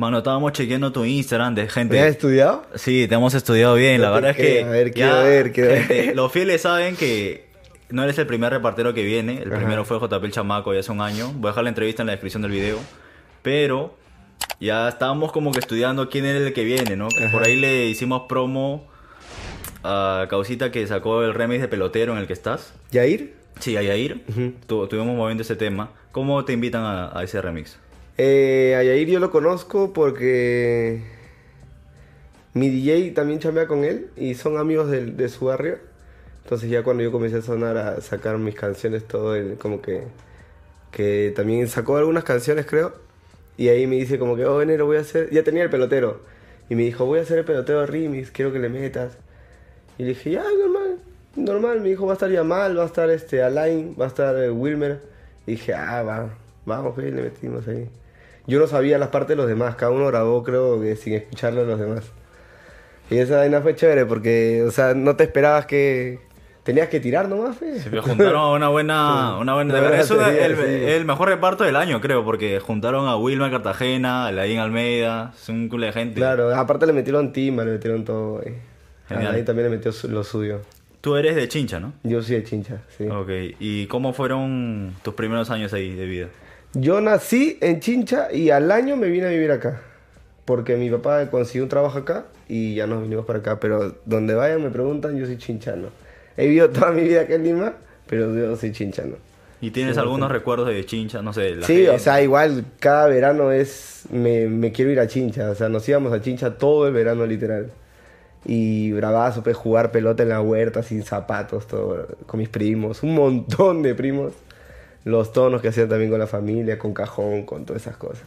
Mano, estábamos chequeando tu Instagram de gente. ¿Me has estudiado? Sí, te hemos estudiado bien. La No te verdad es que. A ver, quiero ya, ver, quiero ver. gente, Los fieles saben que no eres el primer repartero que viene. El Ajá. primero fue JP el Chamaco ya hace un año. Voy a dejar la entrevista en la descripción del video. Pero ya estábamos como que estudiando quién era el que viene, ¿no? Que Por ahí le hicimos promo a Causita que sacó el remix de pelotero en el que estás. ¿Yair? Sí, a Yair. Ujú. Tu- Estuvimos moviendo ese tema. ¿Cómo te invitan a, a ese remix? Eh, a Yair yo lo conozco porque mi DJ también chambea con él y son amigos del- de, su barrio. Entonces ya cuando yo comencé a sonar, a sacar mis canciones, todo él como que, que también sacó algunas canciones creo. Y ahí me dice como que, oh, enero voy a hacer, ya tenía el pelotero. Y me dijo, voy a hacer el pelotero remix, quiero que le metas. Y le dije, ya, normal, normal. Me dijo, va a estar Yamal, va a estar este Alain, va a estar eh, Wilmer. Y dije, ah, va, vamos, pues, le metimos ahí. Yo no sabía las partes de los demás, cada uno grabó, creo que sin escucharlo a los demás. Y esa vaina fue chévere porque, o sea, no te esperabas que. Tenías que tirar nomás, fe. Se juntaron a una buena... Una buena Una buena es una- el, sí. el mejor reparto del año, creo, porque juntaron a Wilma Cartagena, a Laín Almeida, es un culo de gente. Claro, aparte le metieron timba, le metieron todo. güey. Genial. Ahí también le metió lo suyo. Tú eres de Chincha, ¿no? Yo soy de chincha, sí. Ok, ¿y cómo fueron tus primeros años ahí de vida? Yo nací en Chincha y al año me vine a vivir acá. Porque mi papá consiguió un trabajo acá y ya nos vinimos para acá. Pero donde vayan me preguntan, yo soy chinchano. He vivido toda mi vida acá en Lima, pero yo soy chinchano. ¿Y tienes algunos recuerdos de Chincha? No sé, la Sí, gente. o sea, igual cada verano es. Me, me quiero ir a Chincha. O sea, nos íbamos a Chincha todo el verano, literal. Y bravazo, pues jugar pelota en la huerta sin zapatos, todo, con mis primos. Un montón de primos. Los tonos que hacían también con la familia, con cajón, con todas esas cosas.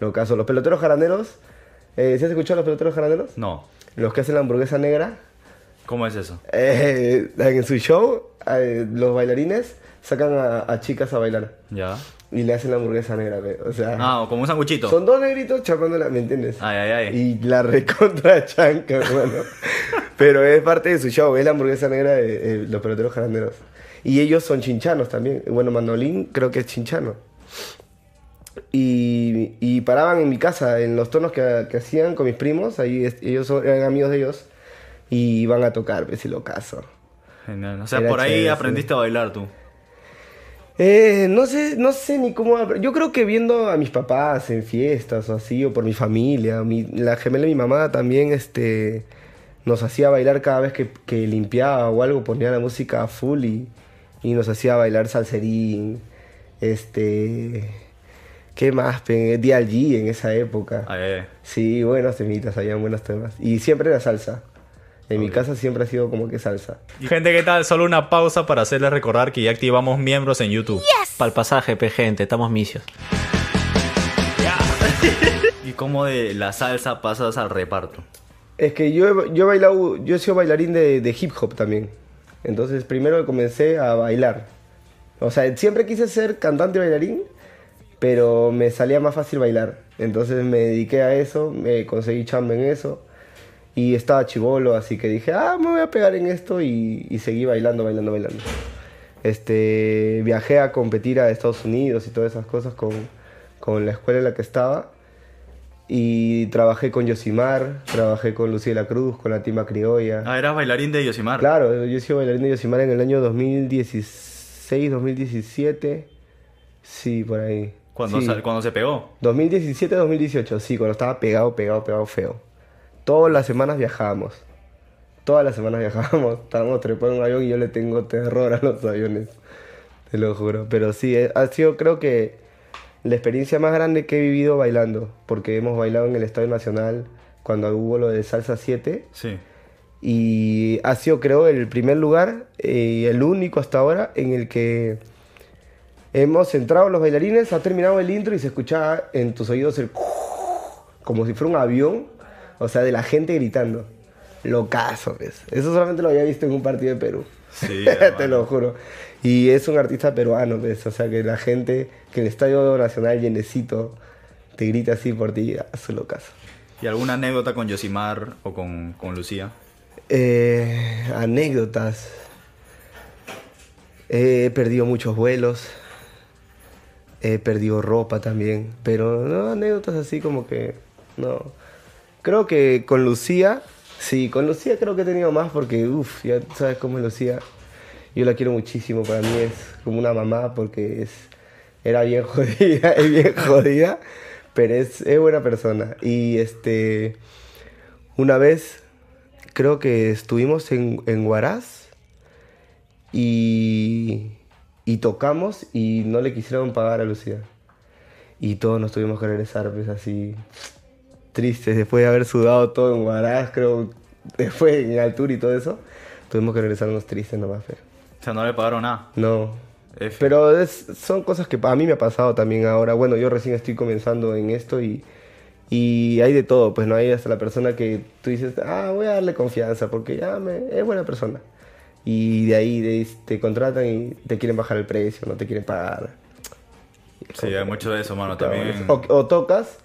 Lo caso, los peloteros jaraneros. Eh, ¿Sí has escuchado los peloteros jaraneros? No, Los que hacen la hamburguesa negra. ¿cómo es eso? Eh, en su show, eh, los bailarines sacan a, a chicas a bailar. Ya. Y le hacen la hamburguesa negra, ve, o sea... Ah, como un sanguchito. Son dos negritos chapándola, ¿me entiendes? Ay, ay, ay. Y la recontra chanca, hermano. Pero es parte de su show, es la hamburguesa negra de, de los peloteros jaranderos. Y ellos son chinchanos también. Bueno, Manolín creo que es chinchano. Y, y paraban en mi casa, en los tonos que, que hacían con mis primos, ahí ellos son- eran amigos de ellos, y iban a tocar, pues si lo caso. Genial. O sea, Era por ahí chévere, aprendiste a bailar tú. Eh, no sé, no sé ni cómo. Yo creo que viendo a mis papás en fiestas o así, o por mi familia, mi- la gemela de mi mamá también, este, nos hacía bailar cada vez que, que limpiaba o algo, ponía la música a full y, y nos hacía bailar salserín, este, ¿qué más? DLG en esa época. Ay, ay. Sí, buenos temitas, habían buenos temas. Y siempre era salsa. En mi casa siempre ha sido como que salsa. Gente, ¿qué tal? Solo una pausa para hacerles recordar que ya activamos miembros en YouTube. Para el pasaje, pe gente, estamos misios. ¿Y cómo de la salsa pasas al reparto? Es que yo, he- yo he bailado, yo he sido bailarín de, de hip hop también. Entonces primero comencé a bailar. O sea, siempre quise ser cantante y bailarín, pero me salía más fácil bailar. Entonces me dediqué a eso, me conseguí chamba en eso. Y estaba chivolo, así que dije, ah, me voy a pegar en esto y, y seguí bailando, bailando, bailando. Este, viajé a competir a Estados Unidos y todas esas cosas con, con la escuela en la que estaba. Y trabajé con Yosimar, trabajé con Lucía Cruz, con la Tima Criolla. Ah, eras bailarín de Yosimar. Claro, yo he sido bailarín de Yosimar en el año 2016, 2017. Sí, por ahí. Cuando, Sí. cuando se pegó. 2017, 2018, sí, cuando estaba pegado, pegado, pegado feo. Todas las semanas viajábamos. Todas las semanas viajábamos. Estábamos trepando en un avión y yo le tengo terror a los aviones. Te lo juro. Pero sí, eh, ha sido creo que la experiencia más grande que he vivido bailando. Porque hemos bailado en el Estadio Nacional cuando hubo lo de Salsa 7. Sí. Y ha sido, creo, el primer lugar eh, y el único hasta ahora en el que hemos entrado los bailarines, ha terminado el intro y se escuchaba en tus oídos el como si fuera un avión, o sea, de la gente gritando. Locazo, pues. Eso solamente lo había visto en un partido de Perú. Sí, Te lo juro. Y es un artista peruano, pues. O sea, que la gente, que el Estadio Nacional llenecito te grita así por ti, a su locazo. ¿Y alguna anécdota con Yosimar o con, con Lucía? Eh, anécdotas. He perdido muchos vuelos. He perdido ropa también. Pero no, anécdotas así como que. No. Creo que con Lucía. Sí, con Lucía creo que he tenido más porque, uff, ya sabes cómo es Lucía. Yo la quiero muchísimo. Para mí es como una mamá porque es. Era bien jodida, es bien jodida. Pero es, es buena persona. Y este. Una vez. Creo que estuvimos en, en. Y, y tocamos y no le quisieron pagar a Lucía. Y todos nos tuvimos que regresar, pues así, tristes, después de haber sudado todo en Huaraz, creo, después en altura y todo eso, tuvimos que regresarnos tristes nomás, pero O sea, no le pagaron nada. no. F. Pero es- son cosas que a mí me ha pasado también ahora. Bueno, yo recién estoy comenzando en esto y, y hay de todo. Pues no hay hasta la persona que tú dices, ah, voy a darle confianza porque ya me, es buena persona. Y de ahí de- te contratan y te quieren bajar el precio, no te quieren pagar. Sí, hay mucho de eso, mano. Claro, También. O, o tocas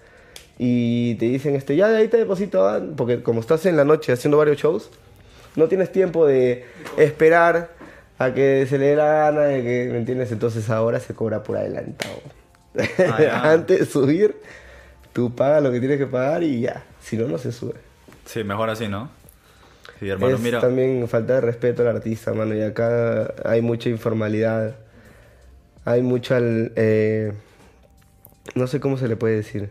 y te dicen, este, ya de ahí te deposito, ah", porque como estás en la noche haciendo varios shows, no tienes tiempo de esperar a que se le dé la gana, de que, ¿me entiendes? Entonces ahora se cobra por adelantado. Ah. Antes de subir, tú pagas lo que tienes que pagar y ya, si no, no se sube. Sí, mejor así, ¿no? Sí, hermano, es mira. también falta de respeto al artista, mano. Y acá hay mucha informalidad. Hay mucha... eh, no sé cómo se le puede decir.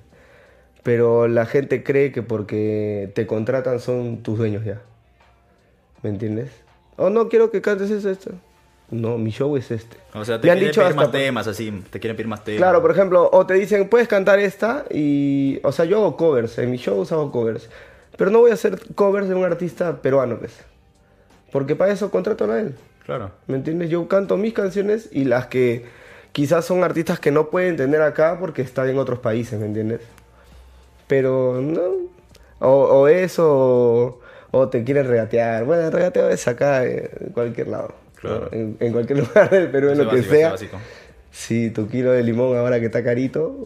Pero la gente cree que porque te contratan son tus dueños ya. ¿Me entiendes? Oh, no, quiero que cantes eso, esto. No, mi show es este. O sea, te Me han quieren dicho pedir hasta más por- temas, así. Te quieren pedir más temas. Claro, por ejemplo, o te dicen, puedes cantar esta y... O sea, yo hago covers, en mis shows hago covers. Pero no voy a hacer covers de un artista peruano, pues. Porque para eso contratan a él. Claro. ¿Me entiendes? Yo canto mis canciones y las que quizás son artistas que no pueden tener acá porque están en otros países, ¿me entiendes? Pero no. O, o eso, o, o te quieren regatear. Bueno, el regateo es acá eh, en cualquier lado. Claro. En, en cualquier lugar del Perú, en lo que básico, sea. Sí, tu kilo de limón ahora que está carito,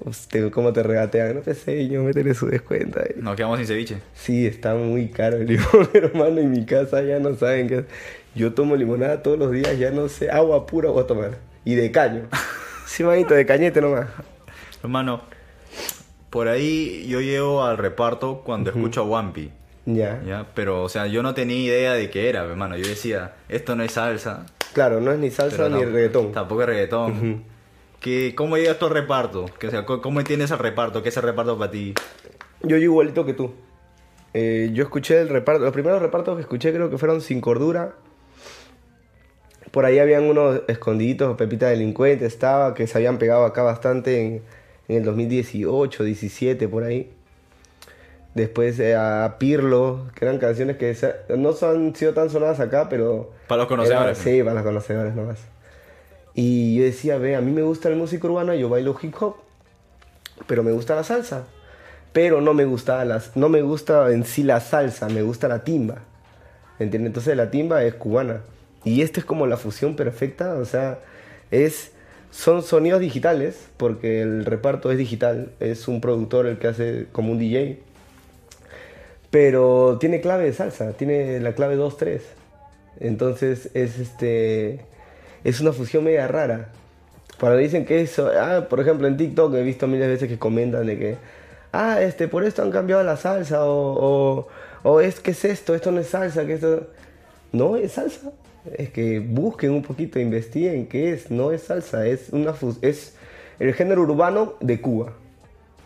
¿cómo te regatean? No te sé, yo métele su descuento ahí. Nos quedamos sin ceviche. Sí, está muy caro el limón, hermano. En mi casa ya no saben qué. Yo tomo limonada todos los días, ya no sé. Agua pura voy a tomar. Y de caño. Sí, manito, de cañete nomás. Hermano, por ahí yo llego al reparto cuando escucho a Wampi. Ya. ¿Ya? Pero, o sea, yo no tenía idea de qué era, hermano. Yo decía, esto no es salsa. Claro, no es ni salsa ni reggaetón. Tampoco es reggaetón. ¿Qué- ¿Cómo llegas tú al reparto? Que, o sea, co- ¿Cómo entiendes el reparto? ¿Qué es el reparto para ti? Yo igualito que tú. Eh, yo escuché el reparto, los primeros repartos que escuché creo que fueron Sin Cordura. Por ahí habían unos escondiditos, Pepita Delincuente estaba, que se habían pegado acá bastante en, en el 2018, 17, por ahí. Después eh, a Pirlo, que eran canciones que se- no han sido tan sonadas acá, pero... Para los conocedores. era- sí, para los conocedores nomás. Y yo decía, ve, a mí me gusta la música urbana, yo bailo hip hop, pero me gusta la salsa. Pero no me gusta las, no me gusta en sí la salsa, me gusta la timba. ¿Entiendes? Entonces la timba es cubana. Y esta es como la fusión perfecta, o sea, es son sonidos digitales, porque el reparto es digital, es un productor el que hace como un DJ. Pero tiene clave de salsa, tiene la clave 2-3. Entonces es este es una fusión media rara. Cuando dicen que eso, ah, por ejemplo en TikTok he visto miles veces que comentan de que, ah, este, por esto han cambiado la salsa, o, o, o es que es esto, esto no es salsa, que esto... No es salsa. Es que busquen un poquito, investiguen qué es, no es salsa, es una es el género urbano de Cuba.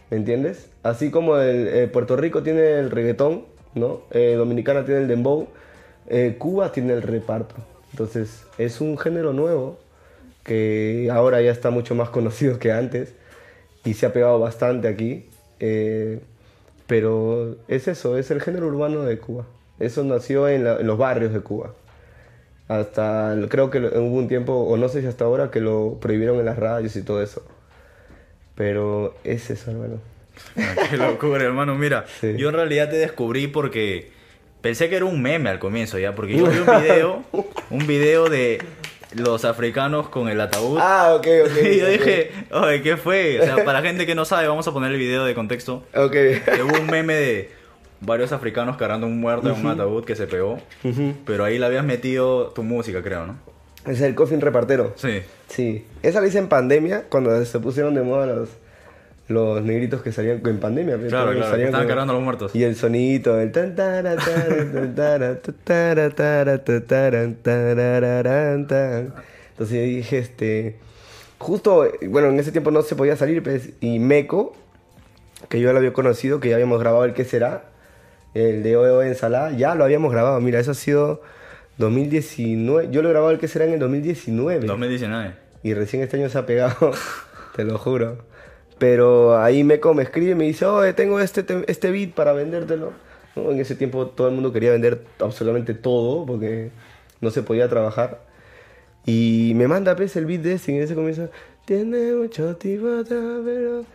¿Me entiendes? Así como el, eh, Puerto Rico tiene el reggaetón, ¿no? Eh, Dominicana tiene el dembow, eh, Cuba tiene el reparto. Entonces, es un género nuevo que ahora ya está mucho más conocido que antes y se ha pegado bastante aquí. pero es eso, es el género urbano de Cuba. Eso nació en los barrios de Cuba. Hasta, creo que hubo un tiempo, o no sé si hasta ahora, que lo prohibieron en las radios y todo eso. Pero es eso, hermano. Qué locura, hermano. Mira, Sí. yo en realidad te descubrí porque pensé que era un meme al comienzo, ¿ya? Porque yo vi un video, un video de los africanos con el ataúd. Ah, ok, ok. y yo ok. dije, oye, ¿qué fue? O sea, para la gente que no sabe, vamos a poner el video de contexto. Ok. Que hubo un meme de varios africanos cargando un muerto en un ataúd que se pegó. Pero ahí le habías metido tu música, creo, ¿no? Es el coffin repartero. Sí. Sí. Esa la hice en pandemia, cuando se pusieron de moda los, los negritos que salían en pandemia. pues, Claro, claro, salían estaban cargando a los muertos. Y el sonidito, el tan. Entonces dije, este. Justo, bueno, en ese tiempo no se podía salir, pues, y Meco, que yo lo había conocido, que ya habíamos grabado el que será, el de OEO Ensalada, ya lo habíamos grabado. Mira, eso ha sido 2019. Yo lo he grabado el que será en el 2019. 2019. Y recién este año se ha pegado, te lo juro. Pero ahí Meco me escribe y me dice, oye, tengo este, te- este beat para vendértelo. ¿No? En ese tiempo todo el mundo quería vender absolutamente todo porque no se podía trabajar. Y me manda pues el beat de ese y en ese comienzo, tiene mucho de pero-".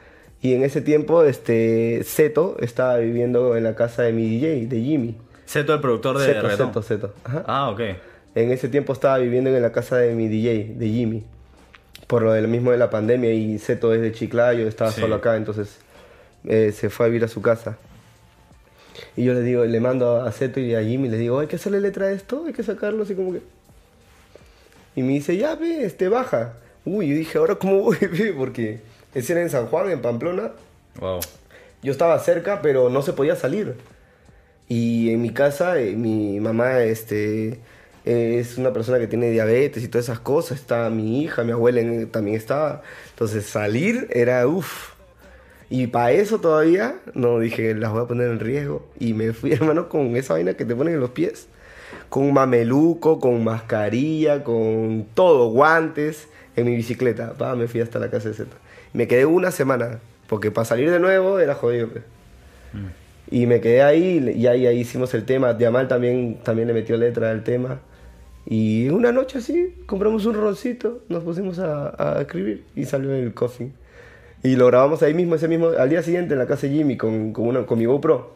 Y en ese tiempo, este, Zeto estaba viviendo en la casa de mi DJ, de Jimmy. Zeto, el productor de Zeto, reggaetón. Zeto, Zeto. Ajá. Ah, ok. En ese tiempo estaba viviendo en la casa de mi DJ, de Jimmy. Por lo del mismo de la pandemia y Zeto es de Chiclayo, estaba Sí. solo acá, entonces eh, se fue a vivir a su casa. Y yo le digo, le mando a Zeto y a Jimmy, le digo, hay que hacerle letra a esto, hay que sacarlo así como que... Y me dice, ya ve, este, baja. Uy, yo dije, ahora cómo voy, ve? Porque ese era en San Juan, en Pamplona. Wow. Yo estaba cerca, pero no se podía salir. Y en mi casa, eh, mi mamá este, eh, es una persona que tiene diabetes y todas esas cosas. Está mi hija, mi abuela en- también estaba. Entonces salir era uff. Y para eso todavía, no dije, las voy a poner en riesgo. Y me fui, hermano, con esa vaina que te ponen en los pies. Con mameluco, con mascarilla, con todo, guantes, en mi bicicleta. Pa, me fui hasta la casa de Z. Me quedé una semana, porque para salir de nuevo era jodido. pues. Y me quedé ahí y ahí, ahí hicimos el tema. Diamal también, también le metió letra al tema. Y una noche así, compramos un roncito, nos pusimos a, a escribir y salió el coffee. Y lo grabamos ahí mismo, ese mismo, al día siguiente en la casa de Jimmy con, con, una, con mi GoPro.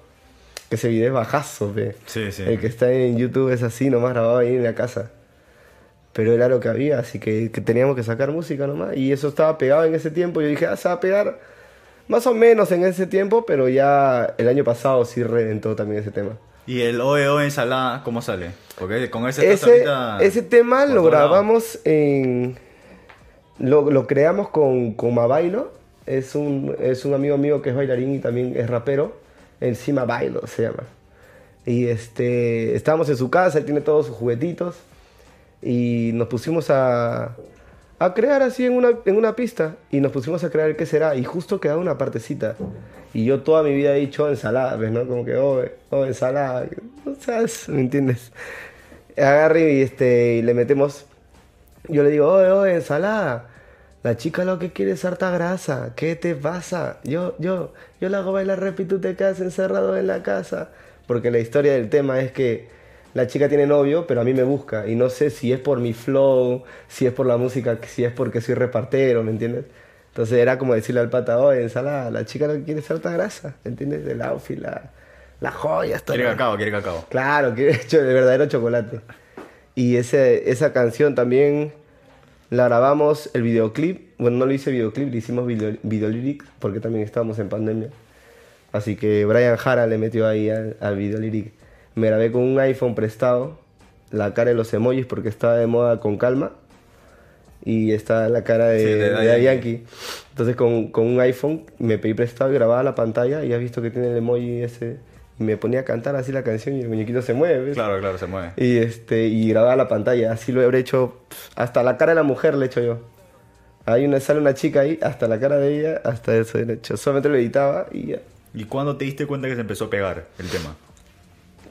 Que ese video es bajazo, ve. Sí, sí. El que está en YouTube es así, nomás grabado ahí en la casa. Pero era lo que había, así que, que teníamos que sacar música nomás. Y eso estaba pegado en ese tiempo. Yo dije, ah, se va a pegar más o menos en ese tiempo, pero ya el año pasado sí reventó también ese tema. ¿Y el OEO ensalada cómo sale? Porque con ese Ese, ese tema lo grabamos en... Lo, lo creamos con, con Mabailo. Es un, es un amigo mío que es bailarín y también es rapero. Encima Bailo se llama. Y este, estábamos en su casa, él tiene todos sus juguetitos. Y nos pusimos a, a crear así en una, en una pista. Y nos pusimos a crear qué será. Y justo quedaba una partecita. Y yo toda mi vida he dicho ensalada, ¿ves? ¿no? Como que, oh, oh ensalada. O sea, ¿me entiendes? Agarre y, este, y le metemos. Yo le digo, oye, oye, ensalada. La chica lo que quiere es harta grasa. ¿Qué te pasa? Yo, yo, yo la hago bailar rap y te quedas encerrado en la casa. Porque la historia del tema es que la chica tiene novio, pero a mí me busca. Y no sé si es por mi flow, si es por la música, si es porque soy repartero, ¿me entiendes? Entonces era como decirle al pata, oye, ensalada, la chica que quiere es harta grasa, ¿me entiendes? El outfit, la, la joya. Quiere cacao, quiere cacao. Claro, hecho de verdadero chocolate. Y ese, esa canción también la grabamos, el videoclip. Bueno, no lo hice videoclip, le hicimos video, videolyric porque también estábamos en pandemia. Así que Brian Jara le metió ahí al, al videolyric. Me grabé con un iPhone prestado, la cara de los emojis porque estaba de moda con calma. Y está la cara de, Sí, de de Yankee. Entonces con, con un iPhone me pedí prestado y grababa la pantalla y has visto que tiene el emoji ese. Y me ponía a cantar así la canción y el muñequito se mueve. ¿ves? Claro, claro, se mueve. Y, este, y grababa la pantalla. Así lo habré hecho. Hasta la cara de la mujer le he hecho yo. Hay una, sale una chica ahí, hasta la cara de ella, hasta eso hecho. Solamente lo editaba y ya. ¿Y cuándo te diste cuenta que se empezó a pegar el tema?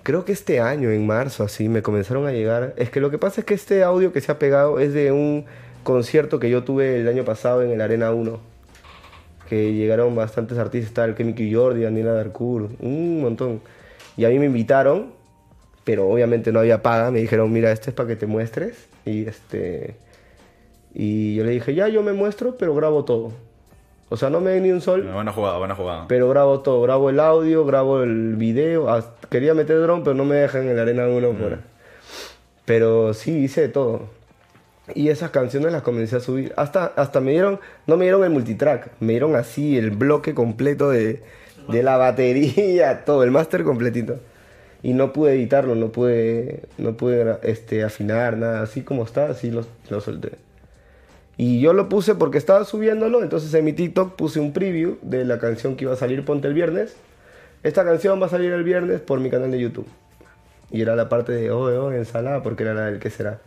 Creo que este año, en marzo, así, me comenzaron a llegar. Es que lo que pasa es que este audio que se ha pegado es de un concierto que yo tuve el año pasado en el Arena 1. Que llegaron bastantes artistas, estaba el Kemiki Jordi, Daniela Darcourt, un montón. Y a mí me invitaron, pero obviamente no había paga. Me dijeron, mira, este es para que te muestres. Y este. Y yo le dije, ya, yo me muestro, pero grabo todo. O sea, no me den ni un sol. Buena jugada, buena jugada. Pero grabo todo, grabo el audio, grabo el video. hasta- quería meter dron, pero no me dejan en la arena uno por Pero sí, hice de todo. Y esas canciones las comencé a subir. Hasta, hasta me dieron, no me dieron el multitrack, me dieron así el bloque completo de, de la batería, todo, el máster completito. Y no pude editarlo, no pude, no pude este, afinar nada, así como está, así lo, lo solté. Y yo lo puse porque estaba subiéndolo, entonces en mi TikTok puse un preview de la canción que iba a salir Ponte el viernes. Esta canción va a salir el viernes por mi canal de YouTube. Y era la parte de, oh, oh, ensalada, porque era la del que será.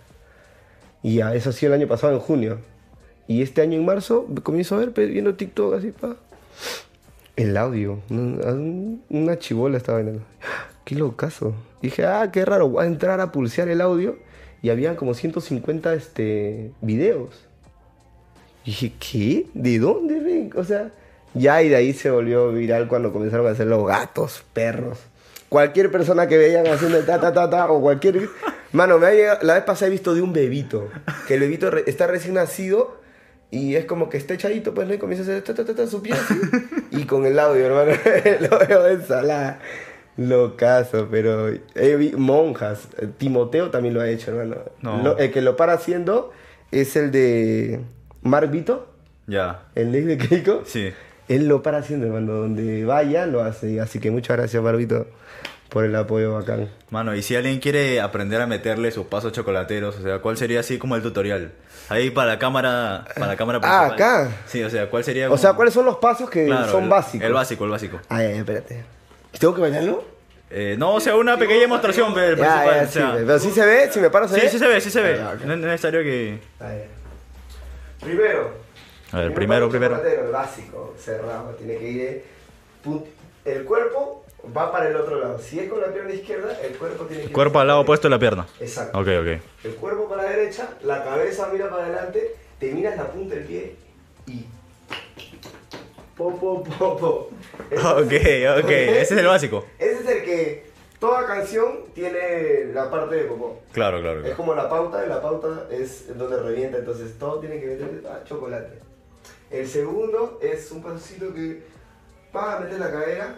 Y ya, eso sido el año pasado, en junio. Y este año en marzo comienzo a ver, viendo TikTok así, pa. El audio. un- Una chibola estaba viendo. Qué locazo. Dije, ah, qué raro, voy a entrar a pulsear el audio. Y habían como 150 este, videos. Dije, ¿qué? ¿De dónde ven? O sea, ya y de ahí se volvió viral cuando comenzaron a hacer los gatos, perros. Cualquier persona que veían haciendo ta ta ta ta o cualquier. Mano, me ha llegado- la vez pasada he visto de un bebito. Que el bebito re- está recién nacido y es como que está echadito, pues, ¿no? Y comienza a hacer ta ta ta, ta su pie así. Y con el audio, hermano. Lo veo ensalada. Locazo, pero he vi monjas. Timoteo también lo ha hecho, hermano. No. Lo- el que lo para haciendo es el de Mark Vito, Ya. el de Keiko. Sí. Él lo para haciendo, hermano. Donde vaya, lo hace. Así que muchas gracias, Barbito, por el apoyo bacán. Mano, y si alguien quiere aprender a meterle sus pasos chocolateros, o sea, ¿cuál sería así como el tutorial? Ahí para la cámara, para la cámara Ah, principal. acá. Sí, o sea, ¿cuál sería O como- sea, ¿cuáles son los pasos que Claro, son el- básicos? El básico, el básico. Ay, ay, espérate. ¿Tengo que bailarlo? Eh, no, o sea, una pequeña demostración del Ya, principal. ya, o sí, sea. pero sí se ve, si me paro se sí, ve. sí se ve, sí se ve. Ah, ok. No es necesario que... Ahí. Primero. A ver, primero, primero. el básico, cerrado. Tiene que ir. eh, El cuerpo va para el otro lado. Si es con la pierna izquierda, el cuerpo tiene que ir Cuerpo al lado opuesto de la pierna. Exacto. Ok, ok. El cuerpo para la derecha, la cabeza mira para adelante, te miras la punta del pie y. Po, po, po, po. Ese Ok, ok, ese es el básico. Ese es el que toda canción tiene la parte de popó. Claro, claro, Es claro. como la pauta, y la pauta es donde revienta, entonces todo tiene que meter ah, chocolate. El segundo es un pasito que va a meter la cadera,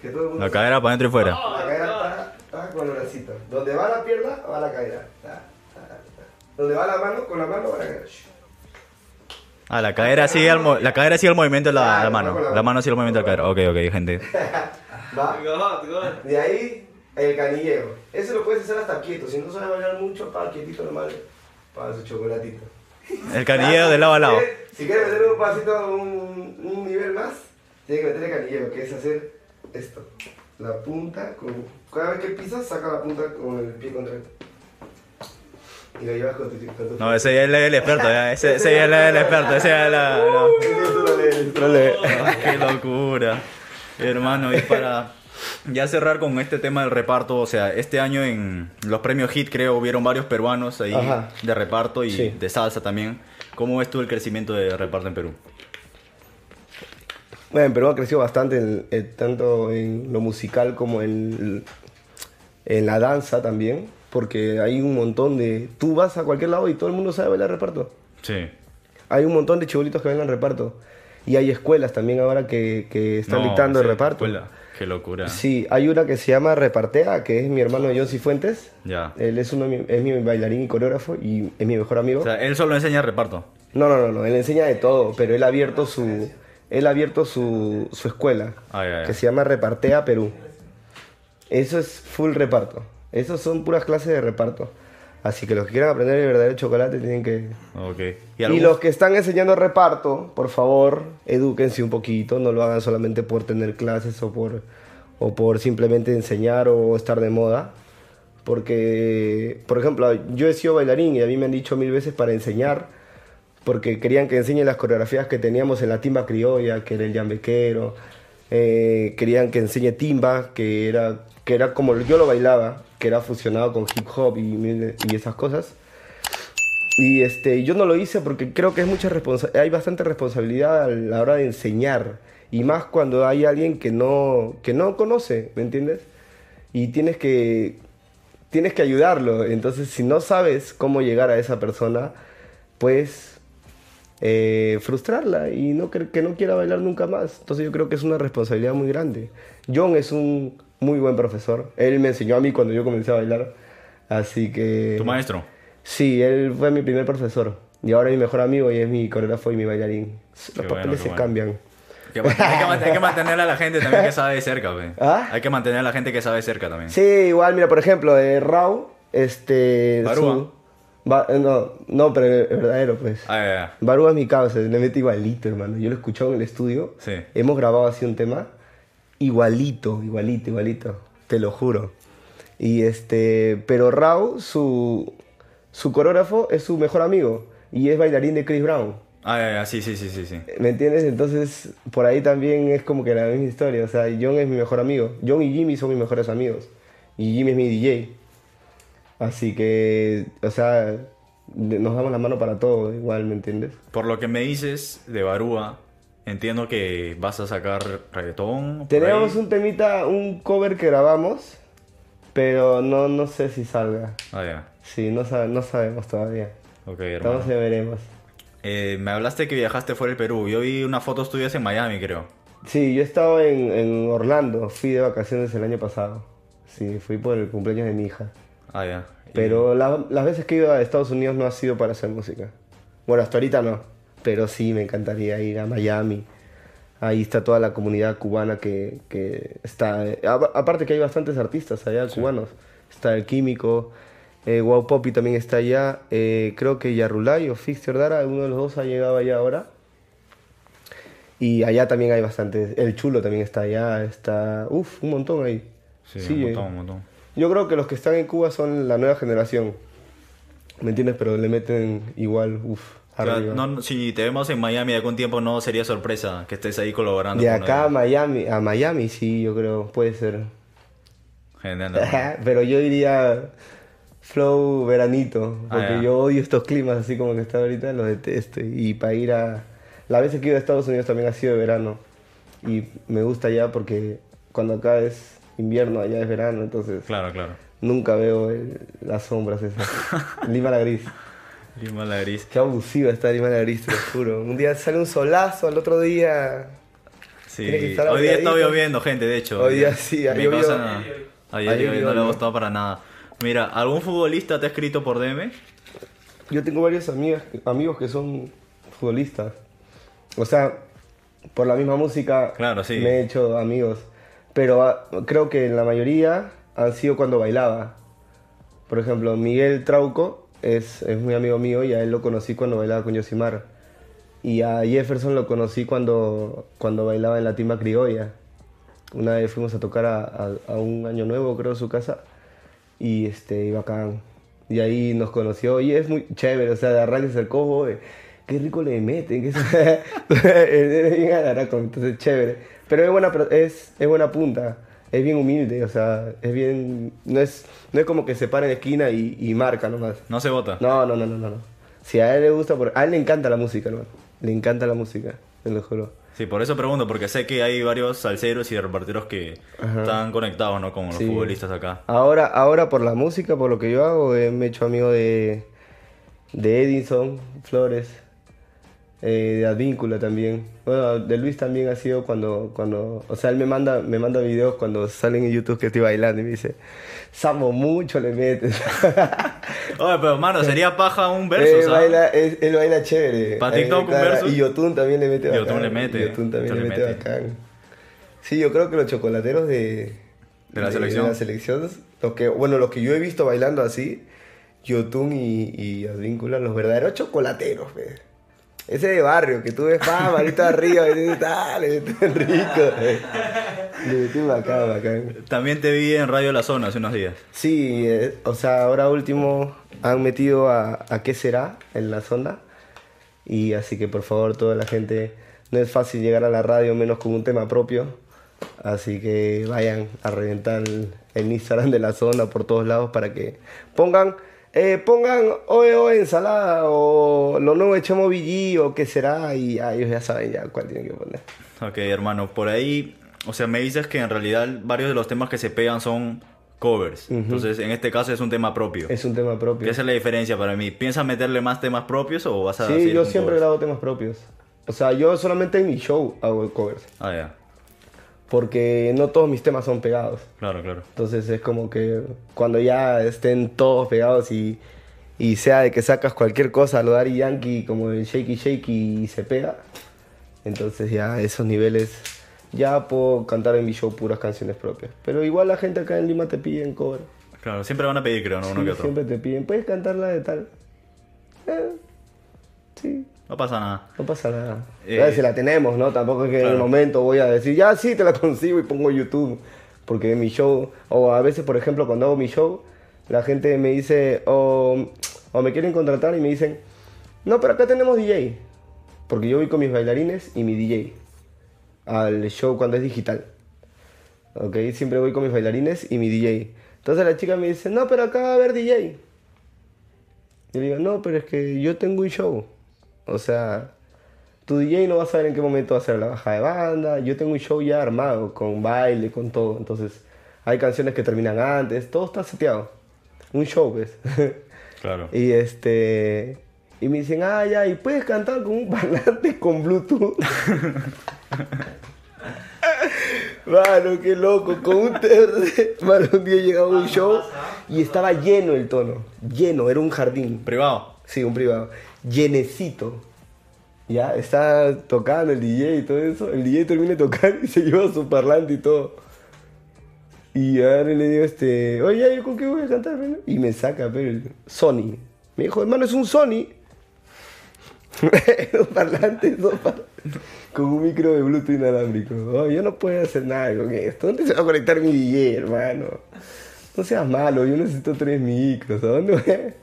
que todo el mundo La cadera para adentro y fuera. la cadera está, está con el bracito. Donde va la pierna, va la cadera. Donde va la mano, con la mano va la cadera. Ah, la cadera sigue el, mo- la cadera sigue el movimiento de la, la mano. la mano sigue el movimiento de la cadera. Ok, ok, gente. Va. De ahí, el canilleo. Ese lo puedes hacer hasta quieto. Si no sabes bailar mucho, para quietito nomás. Para su chocolatito. El canilleo de lado a lado. Si quieres- meter un pasito, un, un nivel más, tienes que meter el canilleo, que es hacer esto. La punta, con, cada vez que pisas, saca la punta con el pie contrario. Y lo llevas con tu, con tu No, ese ya es el experto, ya. Ese, ese ya es el experto. Ese ya es la. no. Qué locura. Hermano, y para ya cerrar con este tema del reparto, o sea, este año en los premios HIT creo hubieron varios peruanos ahí Ajá. de reparto y Sí. de salsa también. ¿Cómo ves tú el crecimiento de reparto en Perú? Bueno, en Perú ha crecido bastante, en- tanto en lo musical como en, en la danza también, porque hay un montón de... Tú vas a cualquier lado y todo el mundo sabe bailar reparto. Sí. Hay un montón de chibolitos que bailan reparto. Y hay escuelas también ahora que, que están No, dictando el reparto. escuela. Qué locura. Sí, hay una que se llama Repartea, que es mi hermano John Cifuentes. Ya. Él es, uno es mi bailarín y coreógrafo y es mi mejor amigo. O sea, él solo enseña reparto. no, no, no, no, él enseña de todo, pero él ha abierto su, él ha abierto su, su escuela, Ah, que se llama Repartea Perú. Eso es full reparto. Esos son puras clases de reparto. Así que los que quieran aprender el verdadero chocolate tienen que... Y, algún- los que están enseñando reparto, por favor, edúquense un poquito, no lo hagan solamente por tener clases o por, o por simplemente enseñar o estar de moda. Porque, por ejemplo, yo he sido bailarín y a mí me han dicho mil veces para enseñar, porque querían que enseñe las coreografías que teníamos en la timba criolla, que era el llambequero, eh, querían que enseñe timba, que era, que era como yo lo bailaba, que era fusionado con hip hop y, esas cosas. Y este, yo no lo hice porque creo que es mucha hay bastante responsabilidad a la hora de enseñar. Y más cuando hay alguien que no, que no conoce, ¿me entiendes? Y tienes que, tienes que ayudarlo. Entonces, si no sabes cómo llegar a esa persona, pues eh, frustrarla y no que no quiera bailar nunca más. Entonces yo creo que es una responsabilidad muy grande. John es un muy buen profesor. Él me enseñó a mí cuando yo comencé a bailar. Así que... ¿Tu maestro? Sí, él fue mi primer profesor. Y ahora es mi mejor amigo y es mi coreógrafo y mi bailarín. Los bueno, papeles qué se bueno. cambian. Hay, que, hay que mantener a la gente también que sabe de cerca. ¿Ah? Hay que mantener a la gente que sabe de cerca también. Sí, igual, mira, por ejemplo, de Rau, este... Barúa. su- Ba- eh, no, no, pero el verdadero, pues. Ah, ya, ya. Barúa es mi causa, le mete igualito, hermano. Yo lo he escuchado en el estudio. Sí. Hemos grabado así un tema. Igualito, igualito, igualito. Te lo juro. Y este. Pero Rau, su, su coreógrafo, es su mejor amigo. Y es bailarín de Chris Brown. Ah, sí, sí, sí, sí, sí. ¿Me entiendes? Entonces, por ahí también es como que la misma historia. O sea, John es mi mejor amigo. John y Jimmy son mis mejores amigos. Y Jimmy es mi DJ. Así que, o sea, nos damos la mano para todo, igual, ¿me entiendes? Por lo que me dices de Barúa, entiendo que vas a sacar reggaetón. Tenemos un temita, un cover que grabamos, pero no, no sé si salga. Ah, ya. Sí, no, sa- no sabemos todavía. Ok, hermano. Entonces veremos. Eh, me hablaste que viajaste fuera del Perú. Yo vi unas fotos tuyas en Miami, creo. Sí, yo he estado en, en Orlando, fui de vacaciones el año pasado. Sí, fui por el cumpleaños de mi hija. Ah, ya. Pero la- las veces que he ido a Estados Unidos no ha sido para hacer música. Bueno, hasta ahorita no. Pero sí, me encantaría ir a Miami. Ahí está toda la comunidad cubana que, que está... a- aparte que hay bastantes artistas allá cubanos. Está El Químico, eh, Wow Poppy también está allá. eh, creo que Yarulay o Fix Dara, uno de los dos ha llegado allá ahora. Y allá también hay bastantes. El Chulo también está allá. Está... Uf, un montón ahí. Sí, Sí, un eh. montón, un montón. Yo creo que los que están en Cuba son la nueva generación. ¿Me entiendes? Pero le meten igual, uff, arriba. no, si te vemos en Miami de algún tiempo, no sería sorpresa que estés ahí colaborando. de con acá a. Miami, a Miami sí, yo creo, puede ser. Genial. Pero yo iría flow veranito, porque Ah, ya. yo odio estos climas así como que está ahorita, los detesto. Y para ir a... Las veces que he ido a Estados Unidos también ha sido de verano. Y me gusta allá porque cuando acá es invierno, allá es verano, entonces Claro, claro. nunca veo el- las sombras esas. Lima la gris. Lima la gris. Qué abusiva está Lima la gris, te lo juro. Un día sale un solazo, al otro día... Sí. Hoy día está abrigadito. lloviendo, gente, de hecho. Hoy día sí, ayer llovió. causa- Ayer no le llovió. gustó para nada. Mira, ¿algún futbolista te ha escrito por DM? Yo tengo varios amigas, amigos que son futbolistas. O sea, por la misma música Claro, sí. me he hecho amigos. Pero ah, creo que la mayoría han sido cuando bailaba. Por ejemplo, Miguel Trauco es, es muy amigo mío y a él lo conocí cuando bailaba con Yosimar. Y a Jefferson lo conocí cuando, cuando bailaba en la timba criolla. Una vez fuimos a tocar a, a- a un año nuevo, creo, su casa. Y este, y bacán. Y ahí nos conoció y es muy chévere, o sea, de arranque se acercó, "Oye, qué rico le meten, qué es bien entonces chévere. Pero es buena, es, es buena punta, es bien humilde, o sea, es bien, no es, no es como que se para en la esquina y, y marca nomás. No se vota. No, no, no, no, no. Si a él le gusta, por- a él le encanta la música, hermano. Le encanta la música, te lo juro. Sí, por eso pregunto, porque sé que hay varios salseros y reparteros que están conectados, ¿no? Con los Sí. futbolistas acá. Ahora, ahora por la música, por lo que yo hago, eh, me he hecho amigo de, de Edison Flores, eh, de Advíncula también. Bueno, de Luis también ha sido cuando, cuando, o sea, él me manda, me manda videos cuando salen en YouTube que estoy bailando y me dice, Samo, mucho le metes. Oye, pero mano, sería paja un verso, él, ¿sabes? baila, él, él baila chévere. Pa' A mí me TikTok un verso. Y Yotun también le mete bacán. Yotun le mete, Yotun también le le mete, mete. bacán. Sí, yo creo que los chocolateros de, De la selección. de la selección, los que, bueno, los que yo he visto bailando así, Yotun y, y Advíncula, los verdaderos chocolateros, ve. Ese de barrio, que tú ves, pa, manito arriba, y dices, ah, le meten rico. Le bacán, bacán. También te vi en Radio La Zona hace unos días. Sí, eh, o sea, ahora último han metido a, a qué será en la zona. Y así que por favor, toda la gente, no es fácil llegar a la radio menos con un tema propio. Así que vayan a reventar el, el Instagram de la zona por todos lados para que pongan, eh, pongan oe oe ensalada o lo nuevo echemos BG o qué será y ya, ellos ya saben ya cuál tienen que poner. Ok, hermano, por ahí, o sea, me dices que en realidad varios de los temas que se pegan son covers. Entonces, en este caso es un tema propio. Es un tema propio. ¿Qué es la diferencia para mí? ¿Piensas meterle más temas propios o vas a Sí, yo siempre covers? grabo temas propios. O sea, yo solamente en mi show hago covers. Ah, ya. Porque no todos mis temas son pegados. Claro, claro. Entonces es como que cuando ya estén todos pegados y, y sea de que sacas cualquier cosa lo Daddy Yankee como el Shaky Shaky y se pega, Entonces ya esos niveles ya puedo cantar en mi show puras canciones propias. Pero igual la gente acá en Lima te piden cover. Claro, siempre van a pedir, creo, ¿no? Uno Sí, que otro. siempre te piden, ¿puedes cantarla de tal? Eh, No pasa nada. no pasa nada. Eh, si la tenemos, ¿no? Tampoco es que en el claro. momento voy a decir, ya sí, te la consigo y pongo YouTube. Porque mi show, o a veces, por ejemplo, cuando hago mi show, la gente me dice, o, o me quieren contratar y me dicen, no, pero acá tenemos DJ. Porque yo voy con mis bailarines y mi DJ al show cuando es digital. ¿Ok? Siempre voy con mis bailarines y mi DJ. Entonces la chica me dice, no, pero acá va a haber DJ. Y le digo, no, pero es que yo tengo un show. O sea, tu DJ no va a saber en qué momento va a hacer la baja de banda. Yo tengo un show ya armado, con baile, con todo. Entonces, hay canciones que terminan antes, todo está seteado. Un show, ¿ves? Claro. y este. Y me dicen, ah, ya, y puedes cantar con un parlante con Bluetooth. Mano, qué loco, con un TRD. Mano, un día llegaba a un show y estaba lleno el tono. Lleno, era un jardín. Privado. Sí, un privado. Llenecito. Ya, está tocando el DJ y todo eso. El DJ termina de tocar y se lleva su parlante y todo. Y ahora le digo, este, oye, ¿yo con qué voy a cantar? hermano?" Y me saca, pero el Sony. Me dijo, hermano, es un Sony. un parlante, dos par- con un micro de Bluetooth inalámbrico. Oh, yo no puedo hacer nada con esto. ¿Dónde se va a conectar mi DJ, hermano? No seas malo, yo necesito tres micros. ¿A dónde voy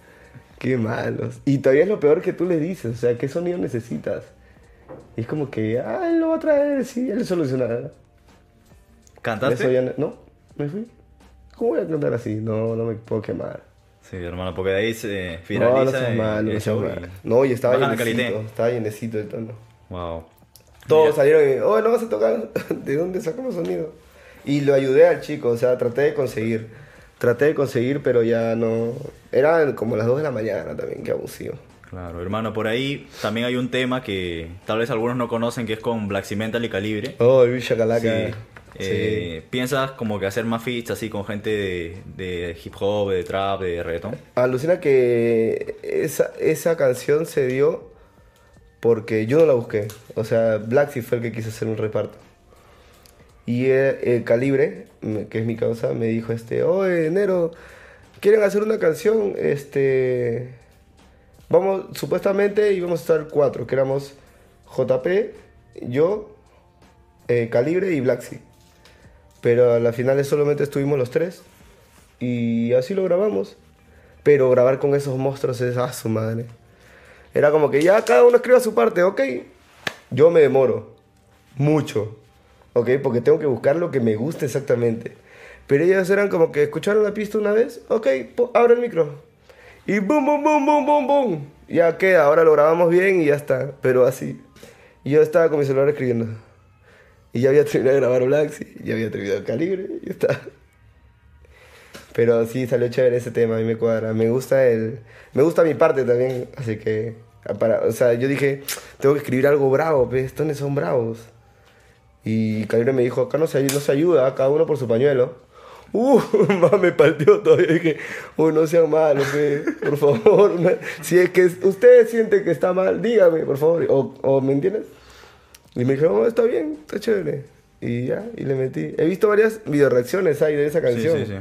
Qué malos. Y todavía es lo peor que tú le dices, o sea, ¿qué sonido necesitas? Y es como que, ah, él lo va a traer, sí, él solucionará. ¿Cantaste? Ya no, no, me fui. ¿Cómo voy a cantar así? No, no me puedo quemar. Sí, hermano, porque de ahí se No, finaliza no seas el- malo, no seas malo. y- No, y estaba llenecito, estaba llenecito el tono. Wow. Todos Mira. salieron y, oh, no vas a tocar, ¿de dónde sacó los sonidos? Y lo ayudé al chico, o sea, traté de conseguir. Traté de conseguir, pero ya no... Eran como las 2 de la mañana también, qué abusivo. Claro, hermano, por ahí también hay un tema que tal vez algunos no conocen, que es con Black Cimental y Calibre. Oh, el Villa Sí. Calaca. Eh, ¿Piensas como que hacer más feats así con gente de, de hip hop, de trap, de reggaeton? Alucina que esa, esa canción se dio porque yo no la busqué. O sea, Black sí fue el que quiso hacer un reparto. Y el Calibre, me- que es mi causa, me dijo, este, oye, Nero, quieren hacer una canción, este... Vamos, supuestamente íbamos a estar cuatro, que éramos JP, yo, eh, Calibre y Black Sea. Pero a la final solamente estuvimos los tres. Y así lo grabamos. Pero grabar con esos monstruos es a su madre. Era como que ya cada uno escriba su parte, ok. Yo me demoro. Mucho. Ok, porque tengo que buscar lo que me guste exactamente. Pero ellos eran como que escucharon la pista una vez, ok, abre el micro. Y boom, boom, boom, boom, boom, boom. Ya queda, ahora lo grabamos bien y ya está. Pero así. Yo estaba con mi celular escribiendo. Y ya había terminado de grabar sí, ya había terminado el calibre, y ya está. Pero sí, salió chévere ese tema, a mí me cuadra. Me gusta el... Me gusta mi parte también, así que... Para, o sea, yo dije, tengo que escribir algo bravo, pues, estos son bravos. Y Calibre me dijo, acá no se, no se ayuda, cada uno por su pañuelo. Uh, más me partió todavía. Dije, uy, no sean malos, por favor. Si es que ustedes sienten que está mal, dígame, por favor. O, o ¿me entiendes? Y me dijeron, oh, está bien, está chévere. Y ya, y le metí. He visto varias videoreacciones ahí de esa Sí, canción. sí, sí.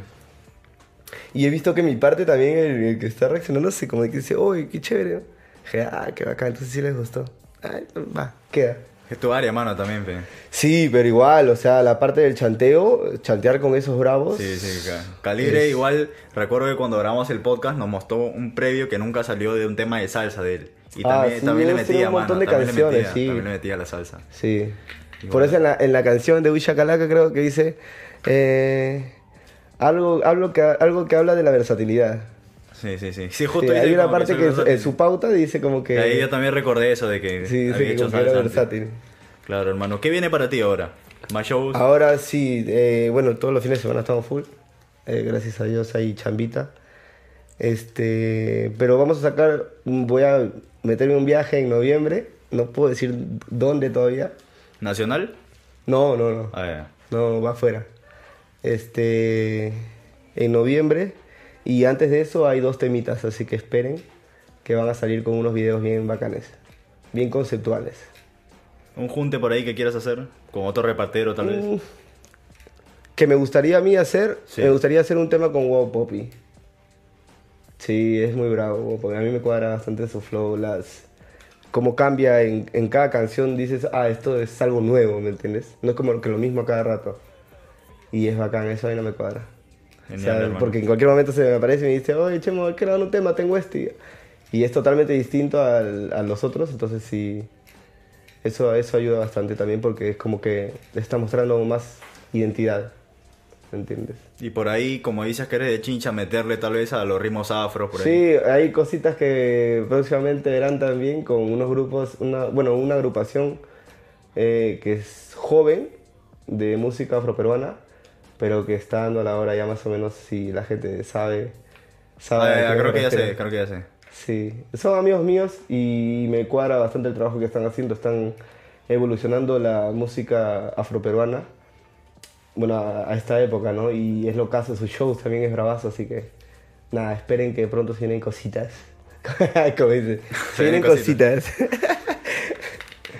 Y he visto que mi parte también, el, el que está reaccionando, así como que dice, uy, qué chévere. Dije, ah, qué bacán, entonces sí les gustó. Ay, va, queda. Es tu área, mano, también, pe. Sí, pero igual, o sea, la parte del chanteo, chantear con esos bravos. Sí, sí, ca- Calibre Es- igual, recuerdo que cuando grabamos el podcast nos mostró un previo que nunca salió de un tema de salsa de él. Y Ah, también, sí, también le metía, un montón mano, de también le canciones, metía, sí. también le metía la salsa. Sí. Igual. Por eso en la, en la canción de Huilla Calaca creo que dice eh, algo, algo, que, algo que habla de la versatilidad. Sí, sí, sí. Sí, justo Sí, hay una parte que en su, pauta dice como que... Ahí yo también recordé eso de que sí, había hecho que era versátil. Claro, hermano. ¿Qué viene para ti ahora? ¿Más shows? Ahora sí, eh, bueno, todos los fines de semana estamos full. Eh, gracias a Dios hay chambita. Este, pero vamos a sacar, voy a meterme un viaje en noviembre. No puedo decir dónde todavía. ¿Nacional? No, no, no. Ah, ya. No, va afuera. Este, en noviembre. Y antes de eso hay dos temitas, así que esperen que van a salir con unos videos bien bacanes, bien conceptuales. Un junte por ahí que quieras hacer, con otro repartero tal vez. Mm, Que me gustaría a mí hacer, Sí. me gustaría hacer un tema con Wow Poppy. Sí, es muy bravo, porque a mí me cuadra bastante su flow, las... Cómo cambia en, en cada canción, dices, ah, esto es algo nuevo, ¿me entiendes? No es como que lo mismo a cada rato. Y es bacán, eso a mí no me cuadra. O sea, porque en cualquier momento se me aparece y me dice, oye, Chemo, que grabar un tema, tengo este. Y es totalmente distinto al- a los otros, entonces sí, eso, eso ayuda bastante también porque es como que le está mostrando más identidad, ¿me entiendes? Y por ahí, como dices que eres de chincha, meterle tal vez a los ritmos afros por ahí. Sí, hay cositas que próximamente verán también con unos grupos, una, bueno, una agrupación eh, que es joven de música afroperuana, pero que está dando a la hora ya más o menos si la gente sabe. sabe Ah, creo que ya sé, creo que ya sé. Sí, son amigos míos y me cuadra bastante el trabajo que están haciendo. Están evolucionando la música afroperuana, bueno, a, a esta época, ¿no? Y es lo que hace sus shows, también es bravazo, así que nada, esperen que pronto se vienen cositas. Como dice, se vienen cositas.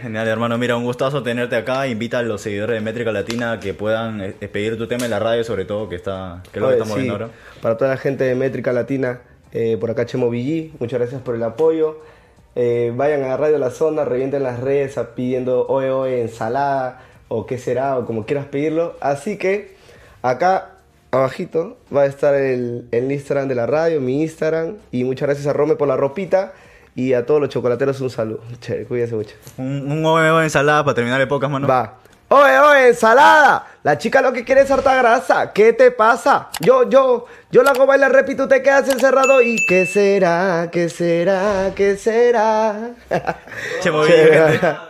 Genial, hermano. Mira, un gustazo tenerte acá. Invita a los seguidores de Métrica Latina que puedan eh, pedir tu tema en la radio, sobre todo, que está que es lo que estamos sí, viendo ahora. Para toda la gente de Métrica Latina, eh, por acá Chemo VG, muchas gracias por el apoyo. Eh, vayan a Radio La Zona, revienten las redes pidiendo oe oe ensalada o qué será o como quieras pedirlo. Así que acá abajito va a estar el, el Instagram de la radio, mi Instagram. Y muchas gracias a Rome por la ropita y a todos los chocolateros un saludo. Chévere, cuídense mucho. Un, un OMO de ensalada para terminar el podcast, mano. Va. Oye, oye, ensalada. La chica lo que quiere es harta grasa. ¿Qué te pasa? Yo, yo, yo la hago bailar rap y tú te quedas encerrado. ¿Y qué será? ¿Qué será? ¿Qué será? Che, muy bien.